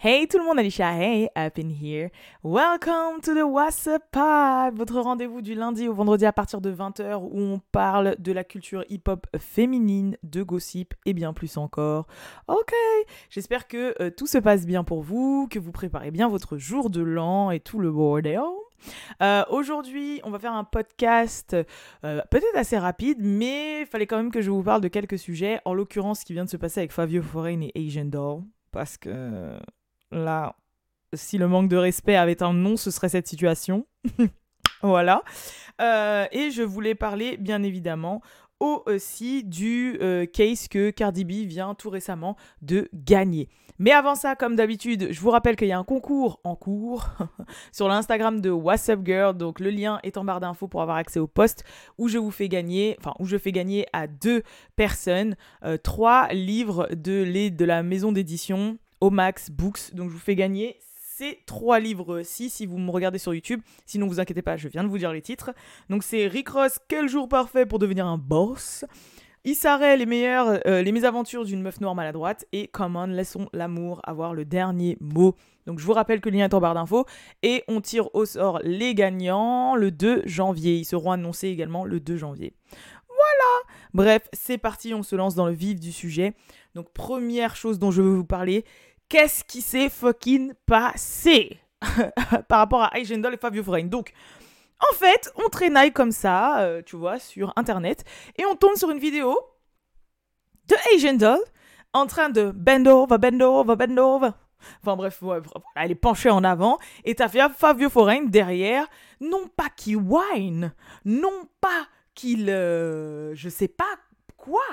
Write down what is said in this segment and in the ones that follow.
Hey tout le monde, Alicia, hey, up in here. Welcome to the WhatsApp Pod, votre rendez-vous du lundi au vendredi à partir de 20h où on parle de la culture hip-hop féminine, de gossip et bien plus encore. Ok, j'espère que euh, tout se passe bien pour vous, que vous préparez bien votre jour de l'an et tout le bordel. Euh, Aujourd'hui, on va faire un podcast euh, peut-être assez rapide, mais il fallait quand même que je vous parle de quelques sujets, en l'occurrence ce qui vient de se passer avec Fabio Foreign et Asian Doll, parce que là, si le manque de respect avait un nom, ce serait cette situation. voilà. Euh, et je voulais parler, bien évidemment, aussi du euh, case que Cardi B vient tout récemment de gagner. Mais avant ça, comme d'habitude, je vous rappelle qu'il y a un concours en cours sur l'Instagram de What's Up Girl. Donc le lien est en barre d'infos pour avoir accès au post où je vous fais gagner, enfin où je fais gagner à deux personnes euh, trois livres de, de la maison d'édition Omax Books. Donc je vous fais gagner ces trois livres-ci si vous me regardez sur YouTube. Sinon, vous inquiétez pas, je viens de vous dire les titres. Donc c'est Rick Ross, Quel jour parfait pour devenir un boss Issa les meilleurs, euh, les mésaventures d'une meuf noire maladroite et Come on, laissons l'amour avoir le dernier mot. Donc je vous rappelle que le lien est en barre d'infos et on tire au sort les gagnants le 2 janvier. Ils seront annoncés également le 2 janvier. Voilà Bref, c'est parti, on se lance dans le vif du sujet. Donc première chose dont je veux vous parler, qu'est-ce qui s'est fucking passé? Par rapport à Doll et Fabio Foreign. Donc, en fait, on traînaille comme ça, euh, tu vois, sur Internet, et on tombe sur une vidéo de Doll en train de bend over, bend over, bend over. Enfin bref, elle est penchée en avant, et t'as Fabio Foreign derrière, non pas qu'il whine, non pas qu'il... Euh, je sais pas quoi,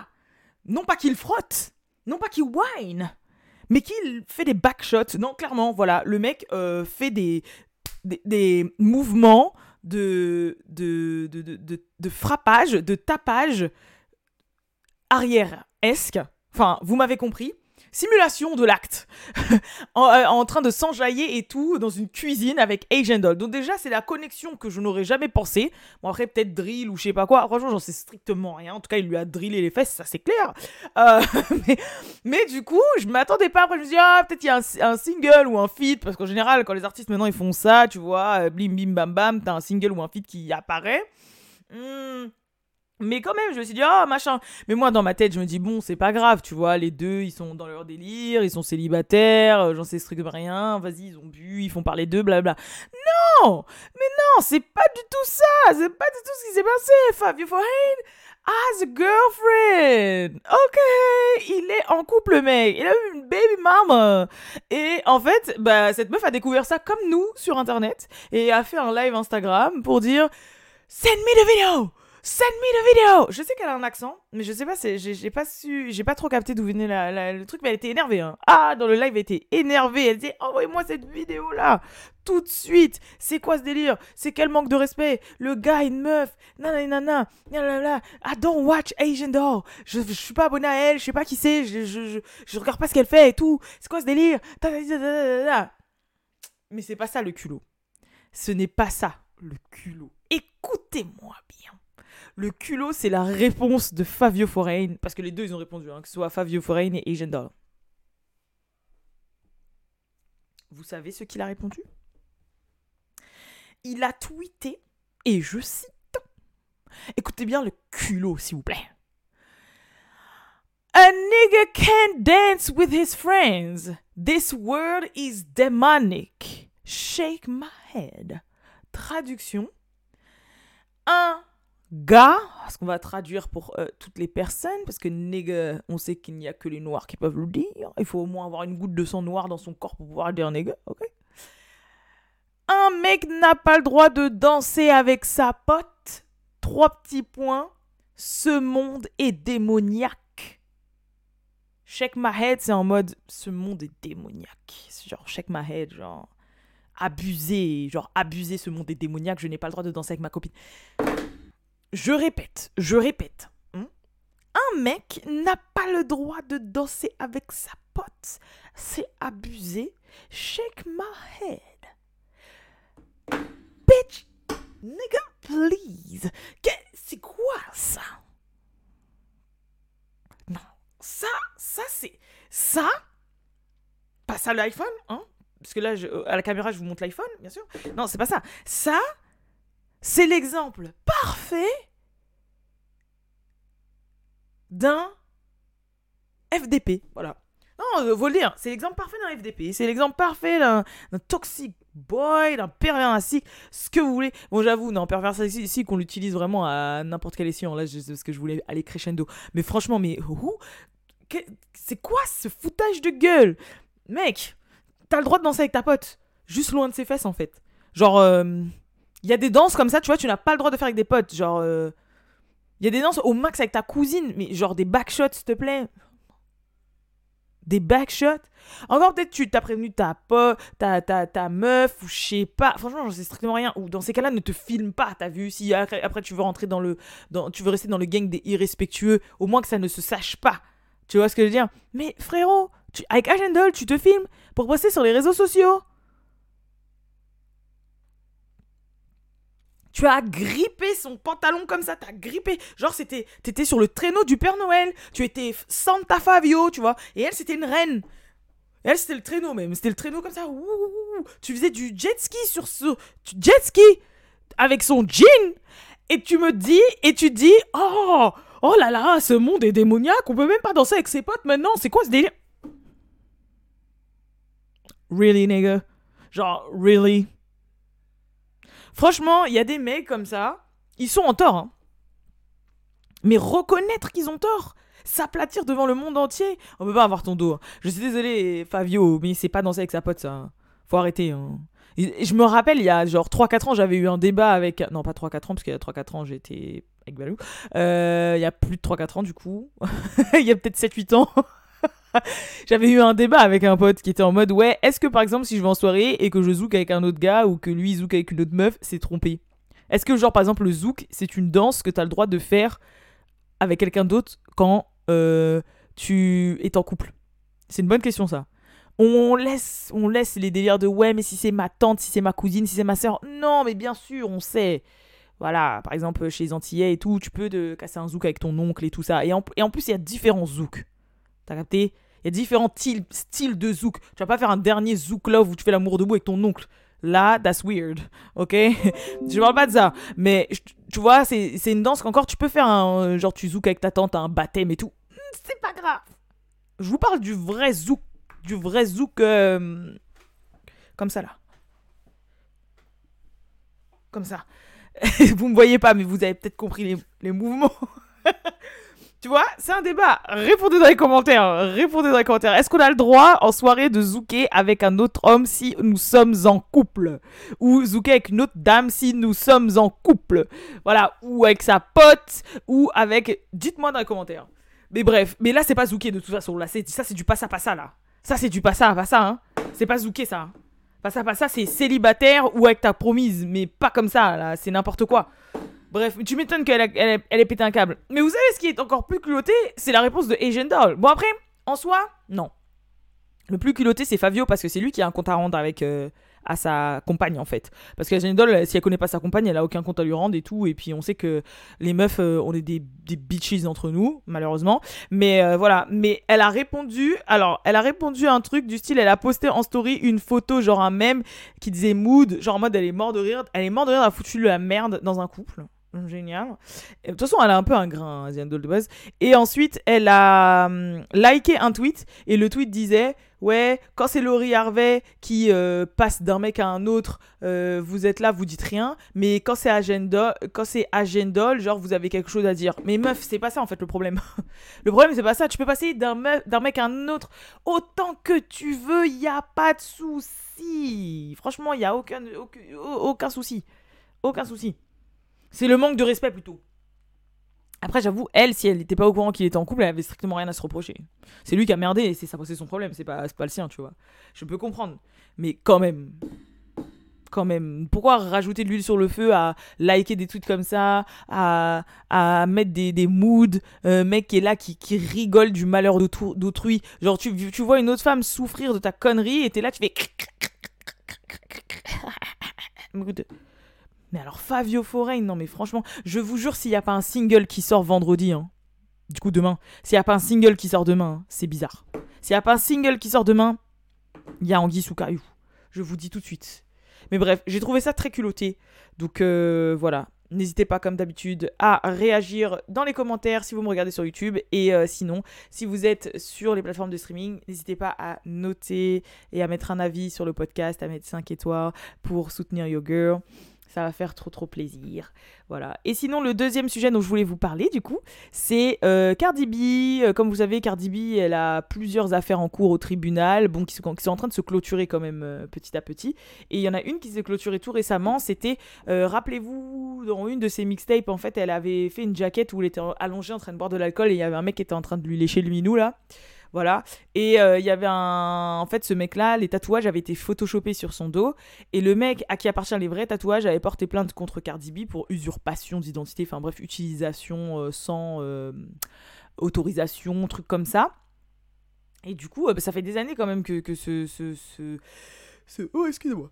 non pas qu'il frotte, non pas qu'il whine, mais qu'il fait des backshots? Non, clairement, voilà, le mec euh, fait des, des, mouvements de de, de, de, de, frappage, de tapage arrière-esque. Enfin, vous m'avez compris simulation de l'acte, euh, en, train de s'enjailler et tout dans une cuisine avec Asian Doll. Donc déjà, c'est la connexion que je n'aurais jamais pensé. Bon après, peut-être drill ou je sais pas quoi. Franchement, j'en sais strictement rien. En tout cas, il lui a drillé les fesses, ça c'est clair. Euh, mais, du coup, je m'attendais pas. Après, je me suis dit, ah, peut-être il y a un, single ou un feat. Parce qu'en général, quand les artistes maintenant ils font ça, tu vois, euh, blim bim bam bam, t'as un single ou un feat qui apparaît. Hmm. Mais quand même, je me suis dit, ah, machin. Mais moi, dans ma tête, je me dis, bon, c'est pas grave, tu vois, les deux, ils sont dans leur délire, ils sont célibataires, euh, j'en sais strictement rien, vas-y, ils ont bu, ils font parler d'eux, blabla. Non! Mais non, c'est pas du tout ça C'est pas du tout ce qui s'est passé Fabio Foreign has a girlfriend. Ok Il est en couple, mec. Il a eu une baby mama. Et en fait, bah, cette meuf a découvert ça comme nous sur Internet, et a fait un live Instagram pour dire, send me the video Send me the video Je sais qu'elle a un accent, mais je sais pas, j'ai pas su, j'ai pas trop capté d'où venait le truc, mais elle était énervée. Hein. Ah, dans le live, elle était énervée. Elle disait Envoyez-moi cette vidéo là Tout de suite C'est quoi ce délire? C'est quel manque de respect? Le gars, une meuf, nanana, nanana, I don't watch Asian Doll. Je, je suis pas abonné à elle, je sais pas qui c'est, je, je, je, regarde pas ce qu'elle fait et tout. C'est quoi ce délire? Mais c'est pas ça le culot. Ce n'est pas ça le culot. Écoutez-moi bien. Le culot, c'est la réponse de Fabio Foreign, parce que les deux, ils ont répondu, hein, que ce soit Fabio Foreign et Asian Doll. Vous savez ce qu'il a répondu? Il a tweeté, et je cite, écoutez bien le culot, s'il vous plaît. A nigga can't dance with his friends. This world is demonic. Shake my head. Traduction. Un gars, ce qu'on va traduire pour euh, toutes les personnes, parce que nigga, on sait qu'il n'y a que les noirs qui peuvent le dire. Il faut au moins avoir une goutte de sang noir dans son corps pour pouvoir dire nigga, ok? Un mec n'a pas le droit de danser avec sa pote. Trois petits points. Ce monde est démoniaque. Shake my head, c'est en mode ce monde est démoniaque. C'est genre shake my head, genre abuser, genre abuser ce monde est démoniaque, je n'ai pas le droit de danser avec ma copine. Je répète, je répète. Hein. Un mec n'a pas le droit de danser avec sa pote. C'est abusé. Shake my head. Bitch, nigga, please. C'est quoi ça? Non, ça, ça c'est... Ça, parce ça l'iPhone, hein? Parce que là, je- à la caméra, je vous montre l'iPhone, bien sûr. Non, c'est pas ça. Ça, c'est l'exemple parfait d'un FDP. Voilà. Non, euh, faut le dire, c'est l'exemple parfait d'un FDP. C'est l'exemple parfait d'un toxic boy, d'un pervers narcissique, ce que vous voulez. Bon, j'avoue, non, pervers narcissique, on l'utilise vraiment à n'importe quel escient. Là, c'est ce que je voulais aller crescendo. Mais franchement, mais C'est quoi ce foutage de gueule? Mec, t'as le droit de danser avec ta pote. Juste loin de ses fesses, en fait. Genre, il y a des danses comme ça, tu vois, tu n'as pas le droit de faire avec des potes. Genre, il y a des danses au max avec ta cousine, mais genre des backshots, s'il te plaît. Des backshots Encore peut-être tu t'as prévenu ta, po, ta, ta, ta meuf ou je sais pas. Franchement, j'en sais strictement rien. Ou dans ces cas-là, ne te filme pas, t'as vu. Si après, après, tu veux rentrer dans le. Dans, tu veux rester dans le gang des irrespectueux, au moins que ça ne se sache pas. Tu vois ce que je veux dire? Mais frérot, tu, avec Agendol, tu te filmes pour poster sur les réseaux sociaux. Tu as grippé son pantalon comme ça, t'as grippé. Genre, c'était, t'étais sur le traîneau du Père Noël. Tu étais Santa Fabio, tu vois. Et elle, c'était une reine. Elle, c'était le traîneau même. C'était le traîneau comme ça. Ouh. Tu faisais du jet ski sur ce. Jet ski avec son jean. Et tu me dis, et tu dis, oh, oh là là, ce monde est démoniaque. On peut même pas danser avec ses potes maintenant. C'est quoi ce délire? Really, nigga? Genre, really? Franchement, il y a des mecs comme ça, ils sont en tort. hein. Mais reconnaître qu'ils ont tort, s'aplatir devant le monde entier, on peut pas avoir ton dos. hein. Je suis désolé, Fabio, mais c'est pas danser avec sa pote, ça. hein. Faut arrêter. hein. Et- je me rappelle, il y a genre 3-4 ans, j'avais eu un débat avec. Non, pas 3-4 ans, parce qu'il y a 3-4 ans, j'étais avec Balou. Euh, il y a plus de 3-4 ans, du coup. il y a peut-être 7-8 ans. J'avais eu un débat avec un pote qui était en mode ouais, est-ce que par exemple si je vais en soirée et que je zouk avec un autre gars ou que lui zouk avec une autre meuf, c'est trompé? Est-ce que genre par exemple le zouk, c'est une danse que tu as le droit de faire avec quelqu'un d'autre quand euh, tu es en couple? C'est une bonne question ça. On laisse, on laisse les délires de ouais, mais si c'est ma tante, si c'est ma cousine, si c'est ma soeur. Non, mais bien sûr, on sait. Voilà, par exemple, chez les Antillais et tout, tu peux te casser un zouk avec ton oncle et tout ça. Et en, et en plus, il y a différents zouks. T'as capté? Il y a différents styles, de zouk. Tu vas pas faire un dernier zouk love où tu fais l'amour debout avec ton oncle. Là, that's weird, ok? Je parle pas de ça. Mais tu vois, c'est une danse qu'encore tu peux faire un. Genre, tu zouk avec ta tante un baptême et tout. Hmm, C'est pas grave. Je vous parle du vrai zouk. Du vrai zouk. euh, comme ça, là. Comme ça. vous me voyez pas, mais vous avez peut-être compris les, les mouvements. tu vois, c'est un débat. Répondez dans les commentaires. Répondez dans les commentaires. Est-ce qu'on a le droit en soirée de zouker avec un autre homme si nous sommes en couple? Ou zouker avec une autre dame si nous sommes en couple? Voilà. Ou avec sa pote. Ou avec. Dites-moi dans les commentaires. Mais bref. Mais là, c'est pas zouker de toute façon. Là, ça, c'est du passa passa là. Ça, c'est du passa passa. Hein. C'est pas zouker ça. hein. Passa passa, c'est célibataire ou avec ta promise. Mais pas comme ça. Là, c'est n'importe quoi. Bref, tu m'étonnes qu'elle elle elle ait pété un câble. Mais vous savez ce qui est encore plus culotté C'est la réponse de Asian Doll. Bon, après, en soi, non. Le plus culotté, c'est Fabio parce que c'est lui qui a un compte à rendre avec euh, à sa compagne en fait. Parce que Doll, si elle connaît pas sa compagne, elle a aucun compte à lui rendre et tout. Et puis on sait que les meufs, euh, on est des, des bitches entre nous, malheureusement. Mais euh, voilà. Mais elle a répondu. Alors, elle a répondu à un truc du style, elle a posté en story une photo, genre un mème qui disait mood, genre en mode elle est morte de rire. Elle est morte de rire, elle a foutu la merde dans un couple. Génial. De toute façon, elle a un peu un grain, Asian de base. Et ensuite, elle a hum, liké un tweet. Et le tweet disait Ouais, quand c'est Laurie Harvey qui euh, passe d'un mec à un autre, euh, vous êtes là, vous dites rien. Mais quand c'est Agenda, Agendol, genre vous avez quelque chose à dire. Mais meuf, c'est pas ça en fait le problème. le problème, c'est pas ça. Tu peux passer d'un d'un mec à un autre autant que tu veux, y a pas de souci. Franchement, y a aucun, aucun, aucun souci. Aucun souci. C'est le manque de respect plutôt. Après, j'avoue, elle, si elle n'était pas au courant qu'il était en couple, elle avait strictement rien à se reprocher. C'est lui qui a merdé et c'est son problème, c'est pas, pas le sien, tu vois. Je peux comprendre. Mais quand même. Quand même. Pourquoi rajouter de l'huile sur le feu à liker des tweets comme ça, à, à mettre des, des moods, un mec qui est là, qui, qui rigole du malheur d'autrui- d'autrui. Genre, tu, tu vois une autre femme souffrir de ta connerie et t'es là, tu fais. Mais alors Fabio Foreign, non mais franchement, je vous jure s'il n'y a pas un single qui sort vendredi, hein, du coup demain, s'il n'y a pas un single qui sort demain, hein, c'est bizarre. S'il n'y a pas un single qui sort demain, il y a Anguille sous. Je vous dis tout de suite. Mais bref, j'ai trouvé ça très culotté. Donc euh, voilà. N'hésitez pas, comme d'habitude, à réagir dans les commentaires si vous me regardez sur YouTube. Et euh, sinon, si vous êtes sur les plateformes de streaming, n'hésitez pas à noter et à mettre un avis sur le podcast, à mettre 5 étoiles pour soutenir Your Girl ça va faire trop trop plaisir. Voilà. Et sinon, le deuxième sujet dont je voulais vous parler, du coup, c'est euh, Cardi B. Euh, comme vous savez, Cardi B, elle a plusieurs affaires en cours au tribunal, bon, qui sont, qui sont en train de se clôturer quand même euh, petit à petit. Et il y en a une qui s'est clôturée tout récemment. C'était, rappelez-vous, dans une de ses mixtapes, en fait, elle avait fait une jaquette où elle était allongée en train de boire de l'alcool et il y avait un mec qui était en train de lui lécher le minou là. Voilà. Et euh, il y avait un. En fait, ce mec-là, les tatouages avaient été photoshopés sur son dos. Et le mec à qui appartient les vrais tatouages avait porté plainte contre Cardi B pour usurpation d'identité. Enfin bref, utilisation euh, sans euh, autorisation, truc comme ça. Et du coup, bah, ça fait des années quand même que, que ce, ce, ce, Oh, excusez-moi.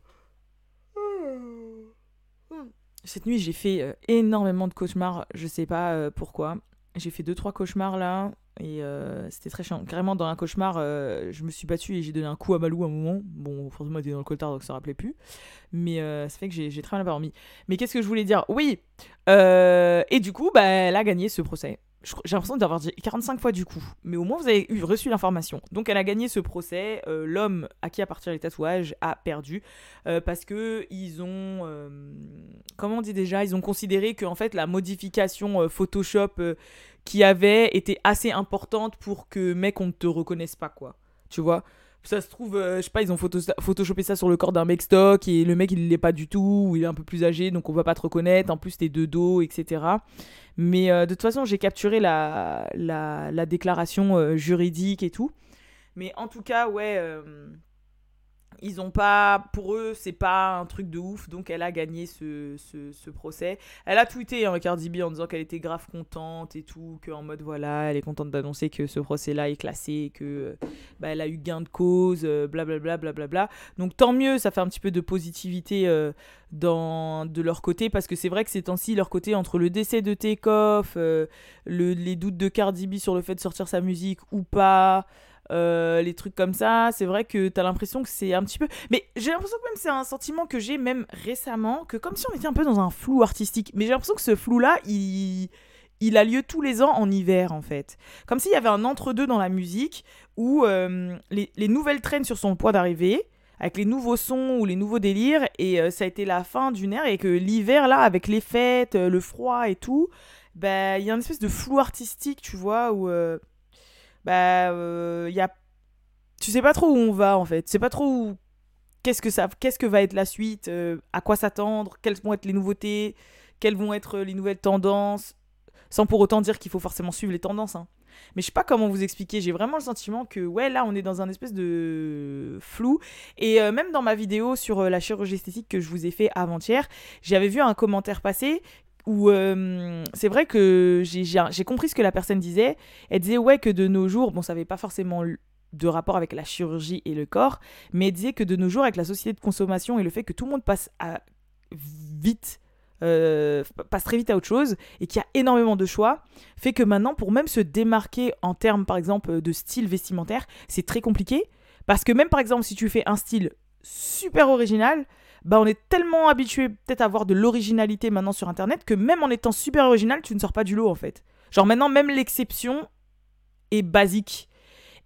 Cette nuit, j'ai fait énormément de cauchemars. Je sais pas pourquoi. J'ai fait deux trois cauchemars là. Et euh, c'était très chiant. Carrément, dans un cauchemar, euh, je me suis battu et j'ai donné un coup à Malou à un moment. Bon, forcément, il était dans le coltard, donc ça ne rappelait plus. Mais euh, ça fait que j'ai très mal dormi. Mais qu'est-ce que je voulais dire? Oui Et du coup, bah, elle a gagné ce procès. J'ai l'impression d'avoir dit 45 fois du coup. Mais au moins, vous avez eu, reçu l'information. Donc, elle a gagné ce procès. L'homme à qui appartiennent les tatouages a perdu. parce que ils ont. comment on dit déjà Ils ont considéré que, en fait, la modification Photoshop qui avait été assez importante pour que mec on ne te reconnaisse pas quoi. Tu vois? Ça se trouve, euh, je sais pas, ils ont photo photoshopé ça sur le corps d'un mec stock et le mec il l'est pas du tout, ou il est un peu plus âgé donc on va pas te reconnaître, en plus t'es de dos, etc. Mais euh, de toute façon, j'ai capturé la, la, la déclaration euh, juridique et tout. Mais en tout cas, ouais, ils ont pas pour eux c'est pas un truc de ouf donc elle a gagné ce, ce, procès. Elle a tweeté hein, Cardi B en disant qu'elle était grave contente et tout que en mode voilà elle est contente d'annoncer que ce procès là est classé que bah, elle a eu gain de cause blablabla euh, bla, donc tant mieux ça fait un petit peu de positivité euh, dans de leur côté parce que c'est vrai que ces temps-ci leur côté entre le décès de Takeoff euh, le, les doutes de Cardi B sur le fait de sortir sa musique ou pas euh, les trucs comme ça. C'est vrai que t'as l'impression que c'est un petit peu. Mais j'ai l'impression que même c'est un sentiment que j'ai même récemment, que comme si on était un peu dans un flou artistique. Mais j'ai l'impression que ce flou-là, il il a lieu tous les ans en hiver en fait. Comme s'il y avait un entre-deux dans la musique où euh, les, nouvelles traînes sur son point d'arrivée, avec les nouveaux sons ou les nouveaux délires, et euh, ça a été la fin d'une ère, et que l'hiver là, avec les fêtes, le froid et tout, ben il y a une espèce de flou artistique, tu vois, où bah, euh. Tu sais pas trop où on va en fait. Tu sais pas trop. Qu'est-ce que ça, qu'est-ce que va être la suite, euh, à quoi s'attendre, quelles vont être les nouveautés, quelles vont être les nouvelles tendances, sans pour autant dire qu'il faut forcément suivre les tendances. Hein. Mais je sais pas comment vous expliquer, j'ai vraiment le sentiment que ouais là on est dans un espèce de flou et euh, même dans ma vidéo sur la chirurgie esthétique que je vous ai fait avant-hier, j'avais vu un commentaire passer où euh, c'est vrai que j'ai compris ce que la personne disait. Elle disait ouais que de nos jours, bon ça n'avait pas forcément de rapport avec la chirurgie et le corps, mais elle disait que de nos jours avec la société de consommation et le fait que tout le monde passe vite, euh, passe très vite à autre chose et qu'il y a énormément de choix, fait que maintenant pour même se démarquer en termes par exemple de style vestimentaire, c'est très compliqué parce que même par exemple si tu fais un style super original, bah on est tellement habitué peut-être à avoir de l'originalité maintenant sur internet que même en étant super original, tu ne sors pas du lot en fait. Genre maintenant même l'exception est basique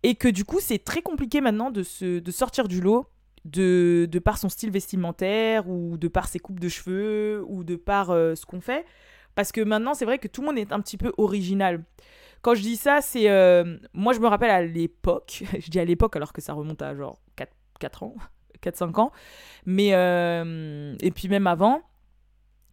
et que du coup, c'est très compliqué maintenant de se de sortir du lot de, de par son style vestimentaire ou de par ses coupes de cheveux ou de par euh, ce qu'on fait parce que maintenant, c'est vrai que tout le monde est un petit peu original. Quand je dis ça, c'est. Euh, moi, je me rappelle à l'époque, je dis à l'époque alors que ça remonte à genre 4, 4 ans, 4-5 ans. Mais, euh, et puis même avant,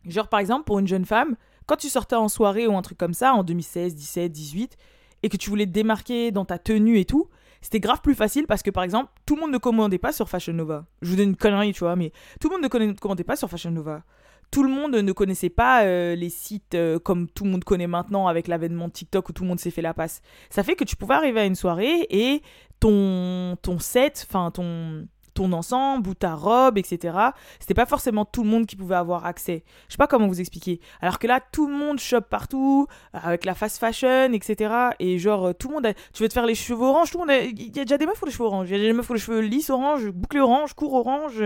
genre par exemple, pour une jeune femme, quand tu sortais en soirée ou un truc comme ça, en 2016, 17, 18, et que tu voulais te démarquer dans ta tenue et tout, c'était grave plus facile parce que par exemple, tout le monde ne commandait pas sur Fashion Nova. Je vous donne une connerie, tu vois, mais tout le monde ne commandait pas sur Fashion Nova. Tout le monde ne connaissait pas euh, les sites euh, comme tout le monde connaît maintenant avec l'avènement de TikTok où tout le monde s'est fait la passe. Ça fait que tu pouvais arriver à une soirée et ton, ton set, enfin ton, ton ensemble ou ta robe, etc. C'était pas forcément tout le monde qui pouvait avoir accès. Je sais pas comment vous expliquer. Alors que là, tout le monde shop partout, avec la fast fashion, etc. Et genre, tout le monde. Tu veux te faire les cheveux orange, tout le monde Il y a déjà des meufs pour les cheveux orange. Il y a des meufs pour les cheveux lisses orange, bouclés orange, court orange.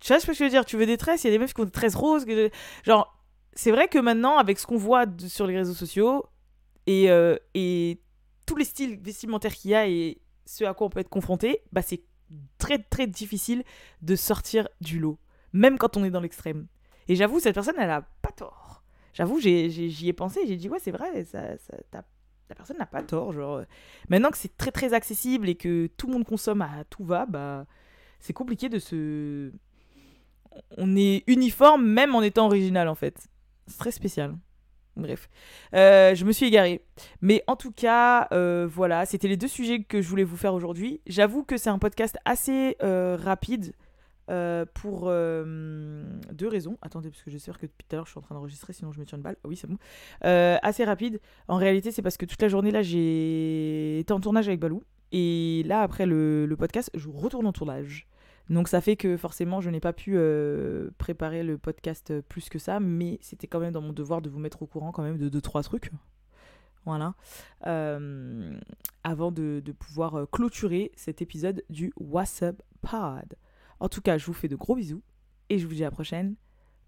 Tu vois ce que je veux dire? Tu veux des tresses, il y a des meufs qui ont des tresses roses. Genre, c'est vrai que maintenant, avec ce qu'on voit sur les réseaux sociaux, et, euh, et tous les styles vestimentaires qu'il y a et ce à quoi on peut être confronté, bah c'est très très difficile de sortir du lot, même quand on est dans l'extrême. Et j'avoue, cette personne, elle a pas tort. J'avoue, j'y ai, pensé, j'ai dit, ouais, c'est vrai, ça, la personne n'a pas tort. Genre, maintenant que c'est très très accessible et que tout le monde consomme à tout va, bah, c'est compliqué de se. On est uniforme même en étant original en fait. C'est très spécial. Bref, euh, je me suis égarée. Mais en tout cas, euh, voilà, c'était les deux sujets que je voulais vous faire aujourd'hui. J'avoue que c'est un podcast assez euh, rapide pour deux raisons. Attendez, parce que j'espère que depuis tout à l'heure je suis en train d'enregistrer, sinon je me tire une balle. Ah oui, c'est bon. assez rapide. En réalité, c'est parce que toute la journée là, j'ai été en tournage avec Balou. Et là, après le podcast, je retourne en tournage. Donc ça fait que forcément je n'ai pas pu euh, préparer le podcast euh, plus que ça, mais c'était quand même dans mon devoir de vous mettre au courant quand même de deux trois trucs. Voilà. Euh, avant de, pouvoir clôturer cet épisode du WhatsApp Pod. En tout cas, je vous fais de gros bisous et je vous dis à la prochaine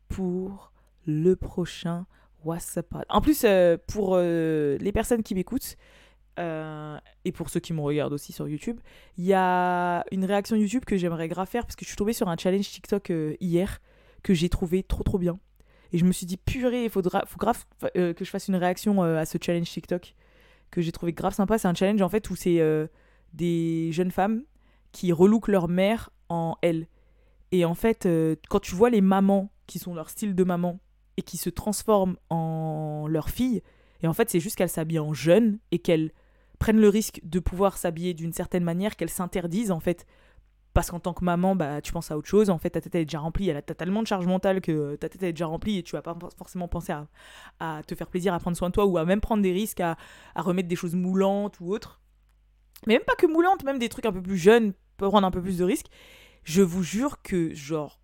pour le prochain WhatsApp Pod. En plus, pour les personnes qui m'écoutent, euh, et pour ceux qui me regardent aussi sur YouTube, il y a une réaction YouTube que j'aimerais grave faire parce que je suis tombée sur un challenge TikTok euh, hier que j'ai trouvé trop trop bien. Et je me suis dit, purée, il faudra, faut grave euh, que je fasse une réaction à ce challenge TikTok que j'ai trouvé grave sympa. C'est un challenge en fait où c'est des jeunes femmes qui relookent leur mère en elle. Et en fait, quand tu vois les mamans qui sont leur style de maman et qui se transforment en leur fille, et en fait, c'est juste qu'elles s'habillent en jeune et qu'elles prennent le risque de pouvoir s'habiller d'une certaine manière, qu'elles s'interdisent en fait. Parce qu'en tant que maman, bah, tu penses à autre chose. En fait, ta tête est déjà remplie. Elle a tellement de charge mentale que ta tête est déjà remplie et tu vas pas forcément penser à, te faire plaisir, à prendre soin de toi ou à même prendre des risques, à, remettre des choses moulantes ou autres. Mais même pas que moulantes, même des trucs un peu plus jeunes peuvent prendre un peu plus de risques. Je vous jure que, genre,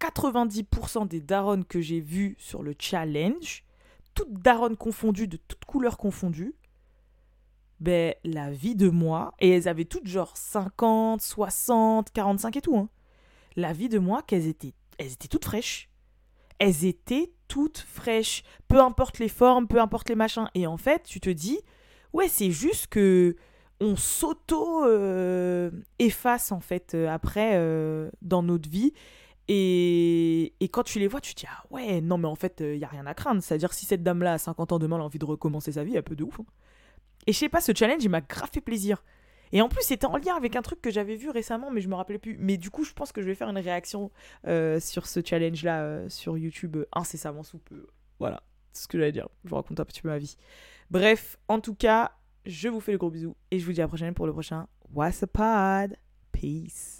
90% des darons que j'ai vus sur le challenge, toutes daronnes confondues, de toutes couleurs confondues, ben, la vie de moi, et elles avaient toutes genre 50, 60, 45 et tout, hein. la vie de moi, qu'elles étaient, elles étaient toutes fraîches. Elles étaient toutes fraîches, peu importe les formes, peu importe les machins. Et en fait, tu te dis, ouais, c'est juste que on s'auto euh, efface en fait euh, après euh, dans notre vie. Et, et, quand tu les vois, tu te dis, ah ouais, non, mais en fait, il n'y a rien à craindre. C'est-à-dire, si cette dame-là, à 50 ans demain, elle a envie de recommencer sa vie, elle peut de ouf. Hein. Et je sais pas, ce challenge, il m'a grave fait plaisir. Et en plus, c'était en lien avec un truc que j'avais vu récemment, mais je me rappelais plus. Mais du coup, je pense que je vais faire une réaction euh, sur ce challenge-là euh, sur YouTube euh, incessamment sous peu. Voilà, c'est ce que j'allais dire. Je vous raconte un petit peu ma vie. Bref, en tout cas, je vous fais le gros bisou et je vous dis à la prochaine pour le prochain What's a Pod? Peace.